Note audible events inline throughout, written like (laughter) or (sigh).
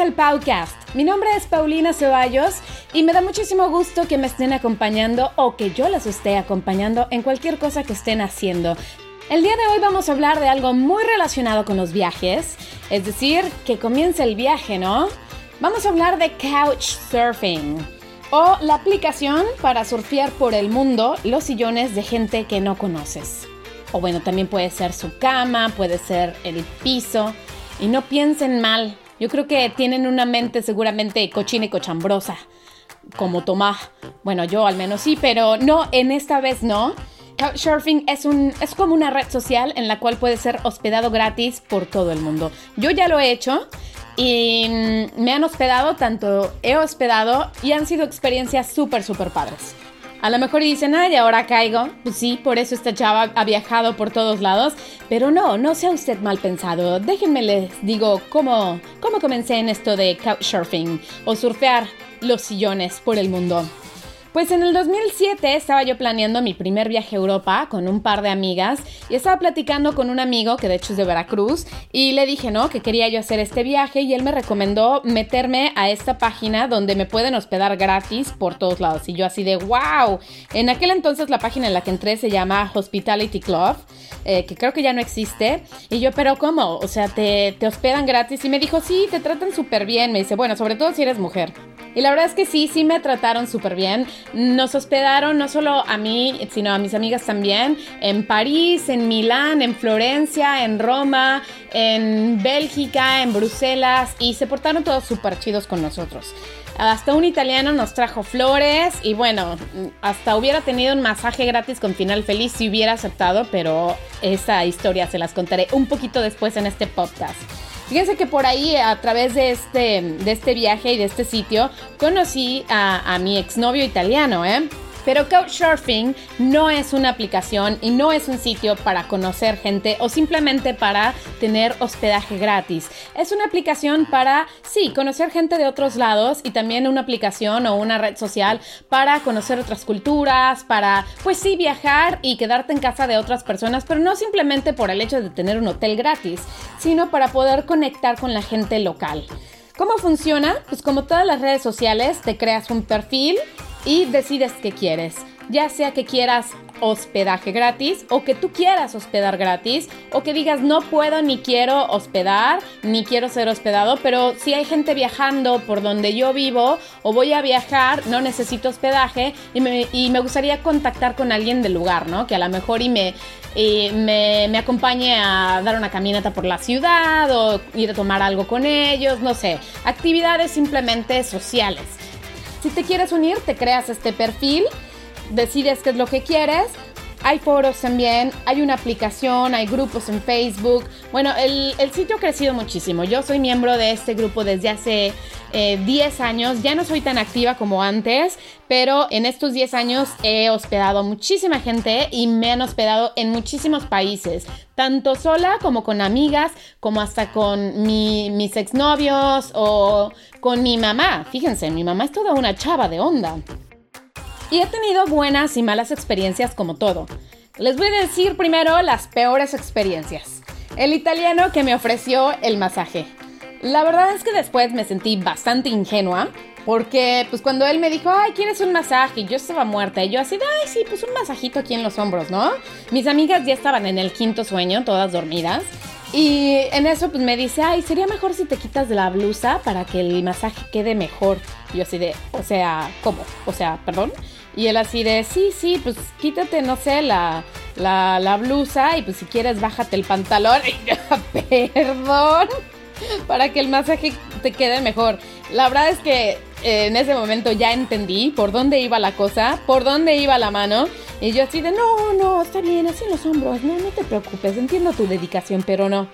Al Podcast. Mi nombre es Paulina Ceballos y me da muchísimo gusto que me estén acompañando o que yo las esté acompañando en cualquier cosa que estén haciendo. El día de hoy vamos a hablar de algo muy relacionado con los viajes, es decir, que comience el viaje, ¿no? Vamos a hablar de Couchsurfing o la aplicación para surfear por el mundo los sillones de gente que no conoces. O bueno, también puede ser su cama, puede ser el piso. Y no piensen mal, yo creo que tienen una mente seguramente cochina y cochambrosa, como Tomás. Bueno, yo al menos sí, pero no, en esta vez no. Couchsurfing es, un, es como una red social en la cual puede ser hospedado gratis por todo el mundo. Yo ya lo he hecho y mm, me han hospedado, tanto he hospedado y han sido experiencias súper, súper padres. A lo mejor dicen, ay, ahora caigo. Pues sí, por eso esta chava ha viajado por todos lados. Pero no, no sea usted mal pensado. Déjenme les digo cómo, cómo comencé en esto de couchsurfing o surfear los sillones por el mundo. Pues en el 2007 estaba yo planeando mi primer viaje a Europa con un par de amigas y estaba platicando con un amigo que de hecho es de Veracruz y le dije, ¿no? Que quería yo hacer este viaje y él me recomendó meterme a esta página donde me pueden hospedar gratis por todos lados. Y yo así de, wow. En aquel entonces la página en la que entré se llama Hospitality Club, eh, que creo que ya no existe. Y yo, pero ¿cómo? O sea, te, te hospedan gratis. Y me dijo, sí, te tratan súper bien. Me dice, bueno, sobre todo si eres mujer. Y la verdad es que sí, sí me trataron súper bien. Nos hospedaron no solo a mí, sino a mis amigas también, en París, en Milán, en Florencia, en Roma, en Bélgica, en Bruselas y se portaron todos súper chidos con nosotros. Hasta un italiano nos trajo flores y bueno, hasta hubiera tenido un masaje gratis con final feliz si hubiera aceptado, pero esa historia se las contaré un poquito después en este podcast. Fíjense que por ahí, a través de este, de este viaje y de este sitio, conocí a, a mi exnovio italiano, ¿eh? Pero Couchsurfing no es una aplicación y no es un sitio para conocer gente o simplemente para tener hospedaje gratis. Es una aplicación para, sí, conocer gente de otros lados y también una aplicación o una red social para conocer otras culturas, para, pues sí, viajar y quedarte en casa de otras personas, pero no simplemente por el hecho de tener un hotel gratis, sino para poder conectar con la gente local. ¿Cómo funciona? Pues como todas las redes sociales, te creas un perfil y decides qué quieres. Ya sea que quieras hospedaje gratis o que tú quieras hospedar gratis o que digas no puedo ni quiero hospedar ni quiero ser hospedado, pero si hay gente viajando por donde yo vivo o voy a viajar, no necesito hospedaje y me, y me gustaría contactar con alguien del lugar, ¿no? Que a lo mejor y me, y me, me acompañe a dar una caminata por la ciudad o ir a tomar algo con ellos, no sé, actividades simplemente sociales. Si te quieres unir, te creas este perfil, decides qué es lo que quieres. Hay foros también, hay una aplicación, hay grupos en Facebook. Bueno, el, el sitio ha crecido muchísimo. Yo soy miembro de este grupo desde hace eh, 10 años. Ya no soy tan activa como antes, pero en estos 10 años he hospedado a muchísima gente y me han hospedado en muchísimos países. Tanto sola como con amigas, como hasta con mi, mis exnovios o con mi mamá. Fíjense, mi mamá es toda una chava de onda. Y he tenido buenas y malas experiencias como todo. Les voy a decir primero las peores experiencias. El italiano que me ofreció el masaje. La verdad es que después me sentí bastante ingenua porque pues cuando él me dijo, ay, ¿quieres un masaje? Yo estaba muerta y yo así, ay, sí, pues un masajito aquí en los hombros, ¿no? Mis amigas ya estaban en el quinto sueño, todas dormidas. Y en eso pues me dice, ay, sería mejor si te quitas la blusa para que el masaje quede mejor. Y yo así de, o sea, ¿cómo? O sea, perdón. Y él así de, sí, sí, pues quítate, no sé, la, la, blusa y pues si quieres bájate el pantalón. (laughs) Perdón, para que el masaje te quede mejor. La verdad es que eh, en ese momento ya entendí por dónde iba la cosa, por dónde iba la mano. Y yo así de, no, no, está bien, así en los hombros, no, no te preocupes, entiendo tu dedicación, pero no.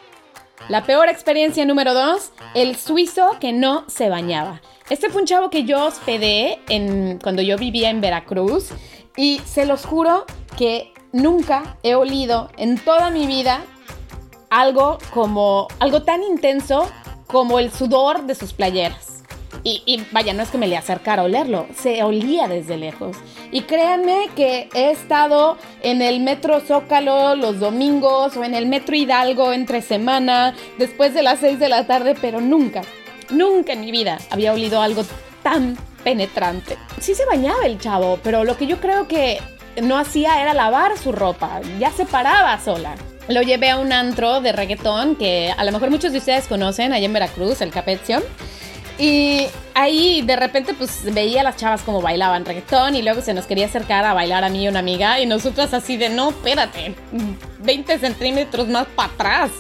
La peor experiencia número dos, el suizo que no se bañaba. Este fue un chavo que yo hospedé en, cuando yo vivía en Veracruz y se los juro que nunca he olido en toda mi vida algo como algo tan intenso como el sudor de sus playeras. Y, vaya, no es que me le acercara a olerlo, se olía desde lejos. Y créanme que he estado en el metro Zócalo los domingos o en el metro Hidalgo entre semana, después de las 6 de la tarde, pero nunca, nunca en mi vida había olido algo tan penetrante. Sí se bañaba el chavo, pero lo que yo creo que no hacía era lavar su ropa, ya se paraba sola. Lo llevé a un antro de reggaetón que a lo mejor muchos de ustedes conocen allá en Veracruz, el Capecio. Y ahí de repente pues veía las chavas como bailaban reggaetón y luego se nos quería acercar a bailar a mí y una amiga y nosotras así de no, espérate, 20 centímetros más para atrás.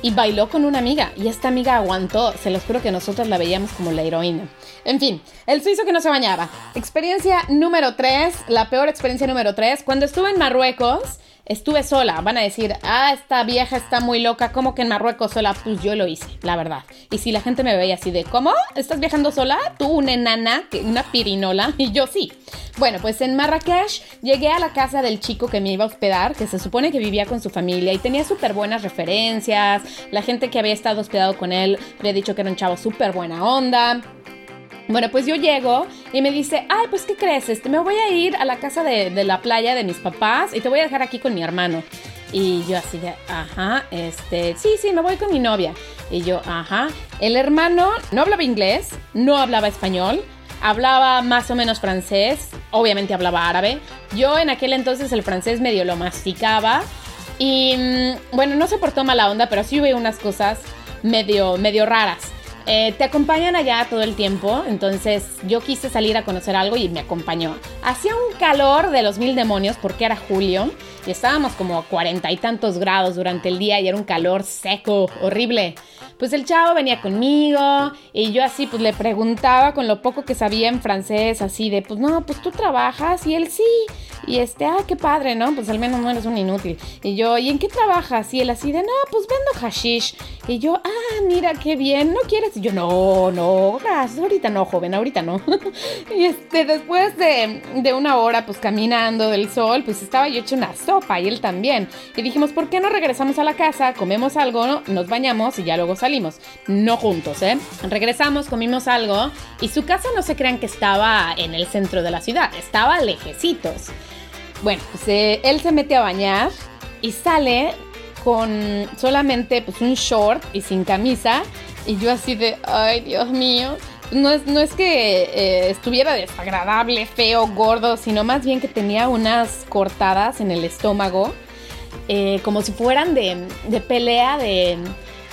Y bailó con una amiga y esta amiga aguantó, se los juro que nosotros la veíamos como la heroína. En fin, el suizo que no se bañaba. Experiencia número 3, la peor experiencia número 3, cuando estuve en Marruecos estuve sola. Van a decir, ah, esta vieja está muy loca, ¿cómo que en Marruecos sola? Pues yo lo hice, la verdad. Y si la gente me veía así de, ¿cómo? ¿Estás viajando sola? Tú, una enana, una pirinola, (laughs) y yo sí. Bueno, pues en Marrakech llegué a la casa del chico que me iba a hospedar, que se supone que vivía con su familia y tenía súper buenas referencias. La gente que había estado hospedado con él había dicho que era un chavo súper buena onda. Bueno, pues yo llego y me dice, ay, pues ¿qué crees? Este, me voy a ir a la casa de, la playa de mis papás y te voy a dejar aquí con mi hermano. Y yo así de, ajá, este, sí, sí, me voy con mi novia. Y yo, ajá. El hermano no hablaba inglés, no hablaba español, hablaba más o menos francés, obviamente hablaba árabe. Yo en aquel entonces el francés medio lo masticaba. Y mm, bueno, no se portó mala onda, pero sí hubo unas cosas medio, medio raras. Eh, te acompañan allá todo el tiempo, entonces yo quise salir a conocer algo y me acompañó. Hacía un calor de los mil demonios porque era julio y estábamos como a cuarenta y tantos grados durante el día y era un calor seco, horrible. Pues el chavo venía conmigo y yo así pues le preguntaba con lo poco que sabía en francés, así de pues no, pues tú trabajas y él sí. Y este, ah, qué padre, ¿no? Pues al menos no eres un inútil. Y yo, ¿y en qué trabajas? Y él así de, no, pues vendo hashish. Y yo, ah, mira, qué bien, ¿no quieres? Y yo, no, no, gracias, ahorita no, joven, ahorita no. (laughs) y este, después de, de, una hora, pues caminando del sol, pues estaba yo hecho una sopa y él también. Y dijimos, ¿por qué no regresamos a la casa, comemos algo, nos bañamos y ya luego salimos? No juntos, ¿eh? Regresamos, comimos algo y su casa no se crean que estaba en el centro de la ciudad, estaba lejecitos. Bueno, pues eh, él se mete a bañar y sale con solamente pues un short y sin camisa. Y yo así de, ay Dios mío. No es, no es que eh, estuviera desagradable, feo, gordo, sino más bien que tenía unas cortadas en el estómago, eh, como si fueran de, de pelea de,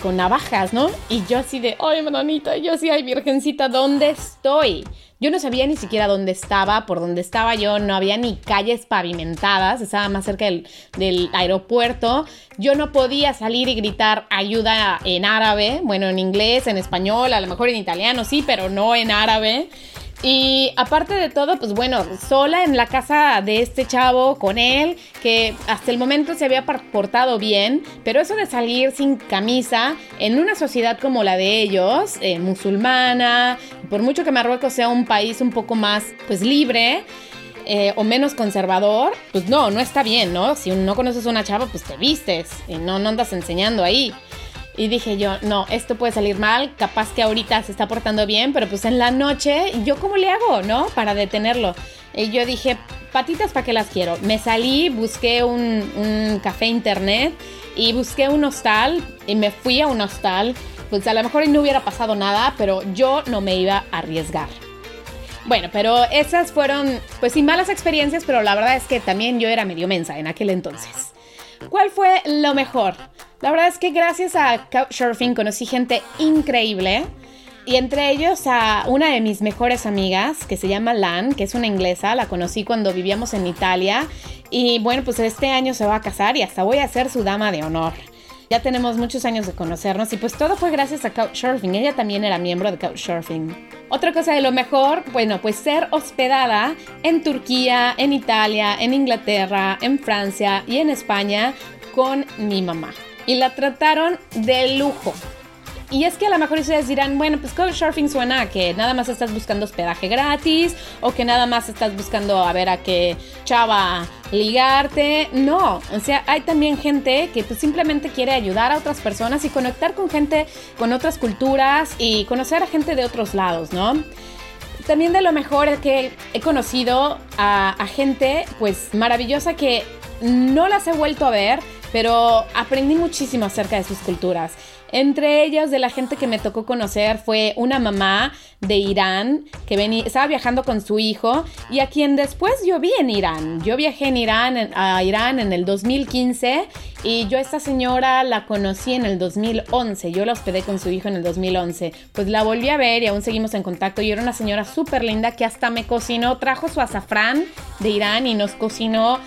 con navajas, ¿no? Y yo así de, ay, mananita, yo así, ay, virgencita, ¿dónde estoy? Yo no sabía ni siquiera dónde estaba, por dónde estaba yo, no había ni calles pavimentadas, estaba más cerca del, aeropuerto. Yo no podía salir y gritar ayuda en árabe, bueno, en inglés, en español, a lo mejor en italiano, sí, pero no en árabe. Y aparte de todo, pues bueno, sola en la casa de este chavo, con él, que hasta el momento se había portado bien, pero eso de salir sin camisa en una sociedad como la de ellos, eh, musulmana, por mucho que Marruecos sea un país un poco más, pues libre, eh, o menos conservador, pues no, no está bien, ¿no? Si no conoces a una chava, pues te vistes y no, no andas enseñando ahí. Y dije yo, no, esto puede salir mal, capaz que ahorita se está portando bien, pero pues en la noche, ¿yo cómo le hago, no? Para detenerlo. Y yo dije, patitas, ¿para qué las quiero? Me salí, busqué un, café internet y busqué un hostal y me fui a un hostal. Pues a lo mejor no hubiera pasado nada, pero yo no me iba a arriesgar. Bueno, pero esas fueron, pues sin malas experiencias, pero la verdad es que también yo era medio mensa en aquel entonces. ¿Cuál fue lo mejor? La verdad es que gracias a Couchsurfing conocí gente increíble. Y entre ellos a una de mis mejores amigas, que se llama Lan, que es una inglesa, la conocí cuando vivíamos en Italia. Y bueno, pues este año se va a casar y hasta voy a ser su dama de honor. Ya tenemos muchos años de conocernos y pues todo fue gracias a Couchsurfing. Ella también era miembro de Couchsurfing. Otra cosa de lo mejor, bueno, pues ser hospedada en Turquía, en Italia, en Inglaterra, en Francia y en España con mi mamá. y la trataron de lujo. Y es que a lo mejor ustedes dirán, bueno, pues Couchsurfing suena a que nada más estás buscando hospedaje gratis o que nada más estás buscando a ver a qué chava ligarte. No, o sea, hay también gente que pues simplemente quiere ayudar a otras personas y conectar con gente con otras culturas y conocer a gente de otros lados, ¿no? También de lo mejor es que he conocido a, a gente pues maravillosa que no las he vuelto a ver, pero aprendí muchísimo acerca de sus culturas. Entre ellas, de la gente que me tocó conocer, fue una mamá de Irán que venía, estaba viajando con su hijo y a quien después yo vi en Irán. Yo viajé en Irán, a Irán en el 2015 y yo a esta señora la conocí en el 2011. Yo la hospedé con su hijo en el 2011. Pues la volví a ver y aún seguimos en contacto y era una señora súper linda que hasta me cocinó, trajo su azafrán de Irán y nos cocinó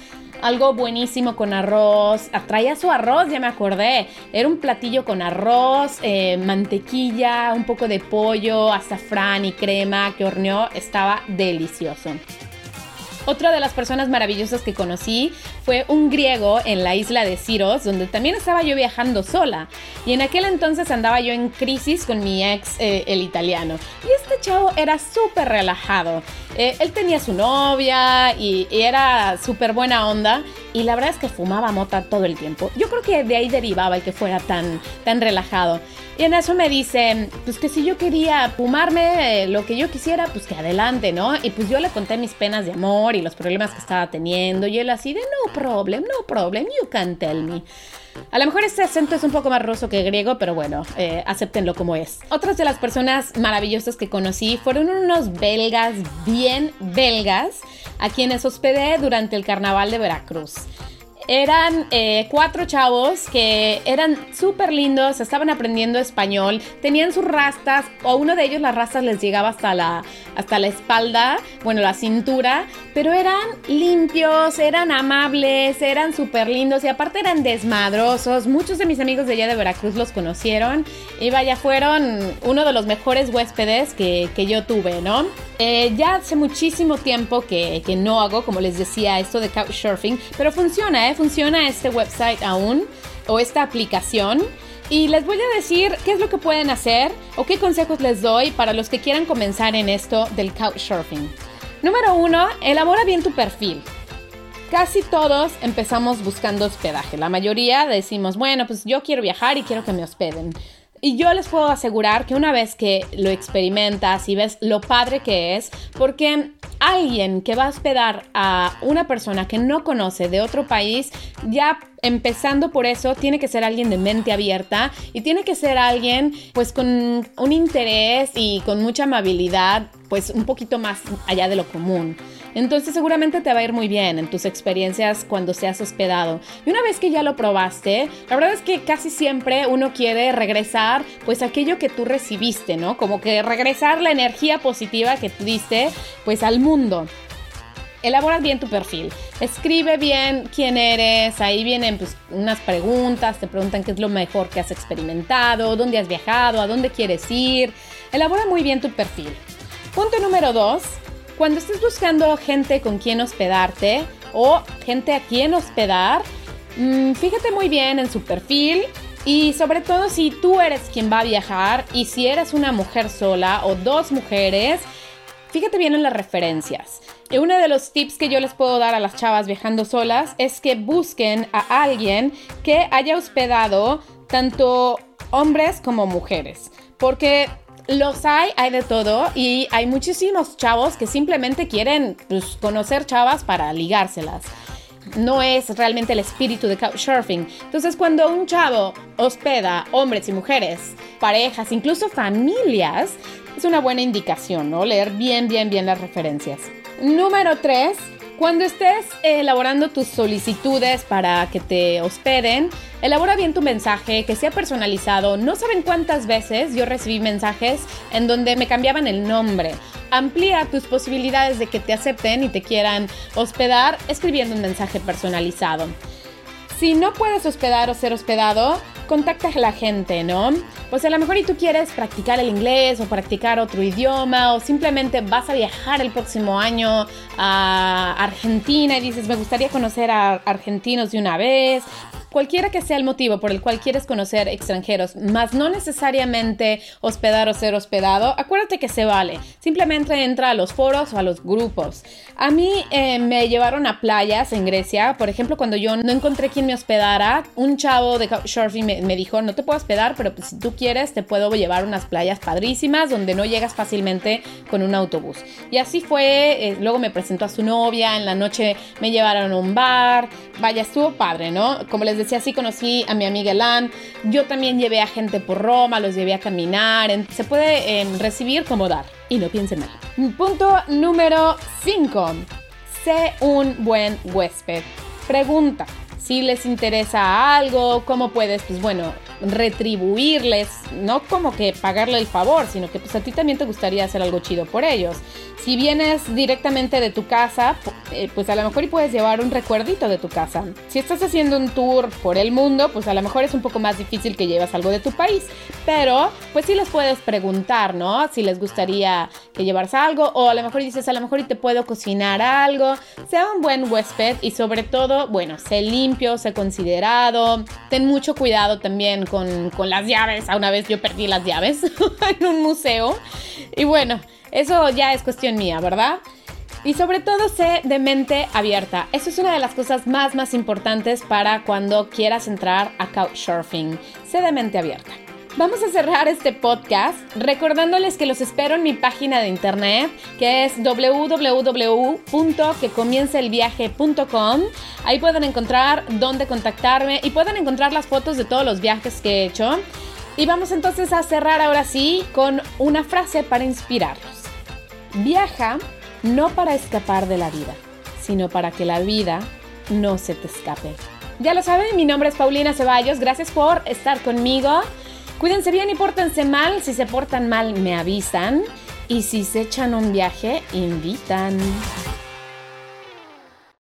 algo buenísimo con arroz. Traía su arroz, ya me acordé. Era un platillo con arroz, eh, mantequilla, un poco de pollo, azafrán y crema que horneó. Estaba delicioso. Otra de las personas maravillosas que conocí fue un griego en la isla de Siros, donde también estaba yo viajando sola. Y en aquel entonces andaba yo en crisis con mi ex, eh, el italiano. Y este chavo era súper relajado. Eh, él tenía su novia y, y era súper buena onda. Y la verdad es que fumaba mota todo el tiempo. Yo creo que de ahí derivaba el que fuera tan, tan relajado. Y en eso me dice, pues que si yo quería fumarme eh, lo que yo quisiera, pues que adelante, ¿no? Y pues yo le conté mis penas de amor y los problemas que estaba teniendo. Y él así de, no problem, no problem, you can tell me. A lo mejor este acento es un poco más ruso que griego, pero bueno, eh, acéptenlo como es. Otras de las personas maravillosas que conocí fueron unos belgas, bien belgas, a quienes hospedé durante el carnaval de Veracruz eran eh, cuatro chavos que eran súper lindos, estaban aprendiendo español, tenían sus rastas, o uno de ellos las rastas les llegaba hasta la, hasta la espalda, bueno, la cintura, pero eran limpios, eran amables, eran súper lindos y aparte eran desmadrosos. Muchos de mis amigos de allá de Veracruz los conocieron y vaya, fueron uno de los mejores huéspedes que, que yo tuve, ¿no? Eh, ya hace muchísimo tiempo que, que no hago, como les decía, esto de couchsurfing, pero funciona, ¿eh? funciona este website aún o esta aplicación. Y les voy a decir qué es lo que pueden hacer o qué consejos les doy para los que quieran comenzar en esto del couchsurfing. Número uno, elabora bien tu perfil. Casi todos empezamos buscando hospedaje. La mayoría decimos, bueno, pues yo quiero viajar y quiero que me hospeden. Y yo les puedo asegurar que una vez que lo experimentas y ves lo padre que es, porque alguien que va a hospedar a una persona que no conoce de otro país, ya empezando por eso, tiene que ser alguien de mente abierta y tiene que ser alguien pues con un interés y con mucha amabilidad, pues un poquito más allá de lo común. Entonces seguramente te va a ir muy bien en tus experiencias cuando seas hospedado. Y una vez que ya lo probaste, la verdad es que casi siempre uno quiere regresar pues aquello que tú recibiste, ¿no? Como que regresar la energía positiva que tú diste pues al mundo. Elabora bien tu perfil, escribe bien quién eres, ahí vienen pues, unas preguntas, te preguntan qué es lo mejor que has experimentado, dónde has viajado, a dónde quieres ir. Elabora muy bien tu perfil. Punto número dos, cuando estés buscando gente con quien hospedarte o gente a quien hospedar, mm, fíjate muy bien en su perfil y sobre todo si tú eres quien va a viajar y si eres una mujer sola o dos mujeres, fíjate bien en las referencias. Y uno de los tips que yo les puedo dar a las chavas viajando solas es que busquen a alguien que haya hospedado tanto hombres como mujeres. Porque los hay, hay de todo y hay muchísimos chavos que simplemente quieren pues, conocer chavas para ligárselas. No es realmente el espíritu de couchsurfing. Entonces, cuando un chavo hospeda hombres y mujeres, parejas, incluso familias, es una buena indicación, ¿no? Leer bien, bien, bien las referencias. Número 3 cuando estés elaborando tus solicitudes para que te hospeden, elabora bien tu mensaje, que sea personalizado. No saben cuántas veces yo recibí mensajes en donde me cambiaban el nombre. Amplía tus posibilidades de que te acepten y te quieran hospedar escribiendo un mensaje personalizado. Si no puedes hospedar o ser hospedado, contacta a la gente, ¿no? Pues a lo mejor y tú quieres practicar el inglés o practicar otro idioma o simplemente vas a viajar el próximo año a Argentina y dices, me gustaría conocer a argentinos de una vez. Cualquiera que sea el motivo por el cual quieres conocer extranjeros, más no necesariamente hospedar o ser hospedado, acuérdate que se vale. Simplemente entra a los foros o a los grupos. A mí eh, me llevaron a playas en Grecia, por ejemplo, cuando yo no encontré quien me hospedara, un chavo de Couchsurfing me, dijo, no te puedo hospedar, pero pues, si tú quieres te puedo llevar unas playas padrísimas donde no llegas fácilmente con un autobús. Y así fue, eh, luego me presentó a su novia, en la noche me llevaron a un bar, vaya, estuvo padre, ¿no? Como les decía, así conocí a mi amiga Elan, yo también llevé a gente por Roma, los llevé a caminar, se puede em, recibir como dar. Y no piensen mal. Punto número 5. Sé un buen huésped. Pregunta si les interesa algo, cómo puedes, pues bueno, retribuirles, no como que pagarle el favor, sino que pues a ti también te gustaría hacer algo chido por ellos. Si vienes directamente de tu casa, eh, pues a lo mejor y puedes llevar un recuerdito de tu casa. Si estás haciendo un tour por el mundo, pues a lo mejor es un poco más difícil que llevas algo de tu país, pero pues sí les puedes preguntar, ¿no? Si les gustaría que llevaras algo o a lo mejor dices, a lo mejor y te puedo cocinar algo. Sea un buen huésped y sobre todo, bueno, sé limpio, sé considerado, ten mucho cuidado también con, las llaves. A una vez yo perdí las llaves (laughs) en un museo. Y bueno, eso ya es cuestión mía, ¿verdad? Y sobre todo sé de mente abierta. Eso es una de las cosas más, más importantes para cuando quieras entrar a Couchsurfing. Sé de mente abierta. Vamos a cerrar este podcast recordándoles que los espero en mi página de internet que es www.quecomienceelviaje.com. Ahí pueden encontrar dónde contactarme y pueden encontrar las fotos de todos los viajes que he hecho. Y vamos entonces a cerrar ahora sí con una frase para inspirarlos. Viaja no para escapar de la vida, sino para que la vida no se te escape. Ya lo saben, mi nombre es Paulina Ceballos, gracias por estar conmigo. Cuídense bien y pórtense mal. Si se portan mal, me avisan. Y si se echan un viaje, invitan.